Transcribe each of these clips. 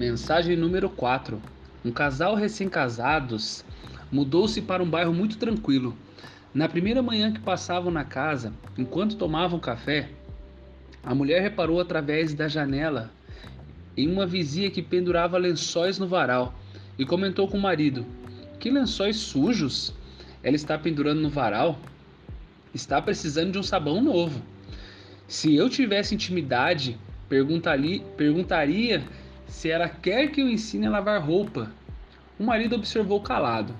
Mensagem número 4. Um casal recém-casados mudou-se para um bairro muito tranquilo. Na primeira manhã que passavam na casa, enquanto tomavam café, a mulher reparou através da janela em uma vizinha que pendurava lençóis no varal e comentou com o marido: Que lençóis sujos! Ela está pendurando no varal? Está precisando de um sabão novo. Se eu tivesse intimidade, perguntaria se ela quer que eu ensine a lavar roupa. O marido observou calado.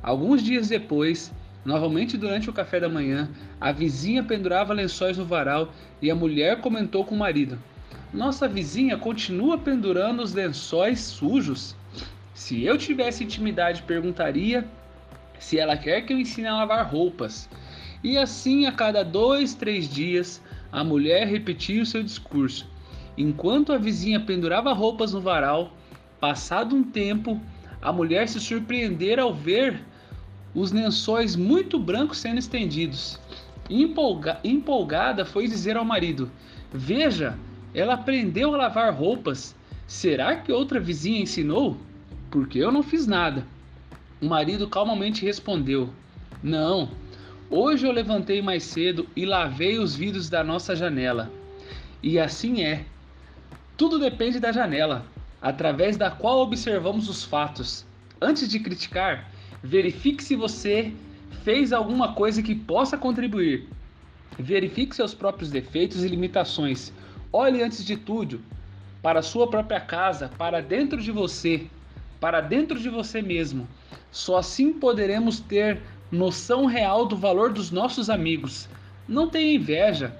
Alguns dias depois, novamente durante o café da manhã, a vizinha pendurava lençóis no varal e a mulher comentou com o marido: Nossa vizinha continua pendurando os lençóis sujos. Se eu tivesse intimidade, perguntaria se ela quer que eu ensine a lavar roupas. E assim, a cada dois, três dias, a mulher repetia o seu discurso. Enquanto a vizinha pendurava roupas no varal, passado um tempo, a mulher se surpreendera ao ver os lençóis muito brancos sendo estendidos. Empolga empolgada, foi dizer ao marido: Veja, ela aprendeu a lavar roupas. Será que outra vizinha ensinou? Porque eu não fiz nada. O marido calmamente respondeu: Não, hoje eu levantei mais cedo e lavei os vidros da nossa janela. E assim é. Tudo depende da janela, através da qual observamos os fatos. Antes de criticar, verifique se você fez alguma coisa que possa contribuir. Verifique seus próprios defeitos e limitações. Olhe antes de tudo para sua própria casa, para dentro de você, para dentro de você mesmo. Só assim poderemos ter noção real do valor dos nossos amigos. Não tenha inveja.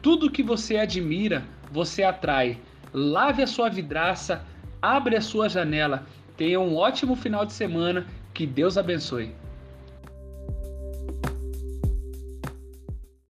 Tudo que você admira, você atrai lave a sua vidraça, abre a sua janela. Tenha um ótimo final de semana. Que Deus abençoe.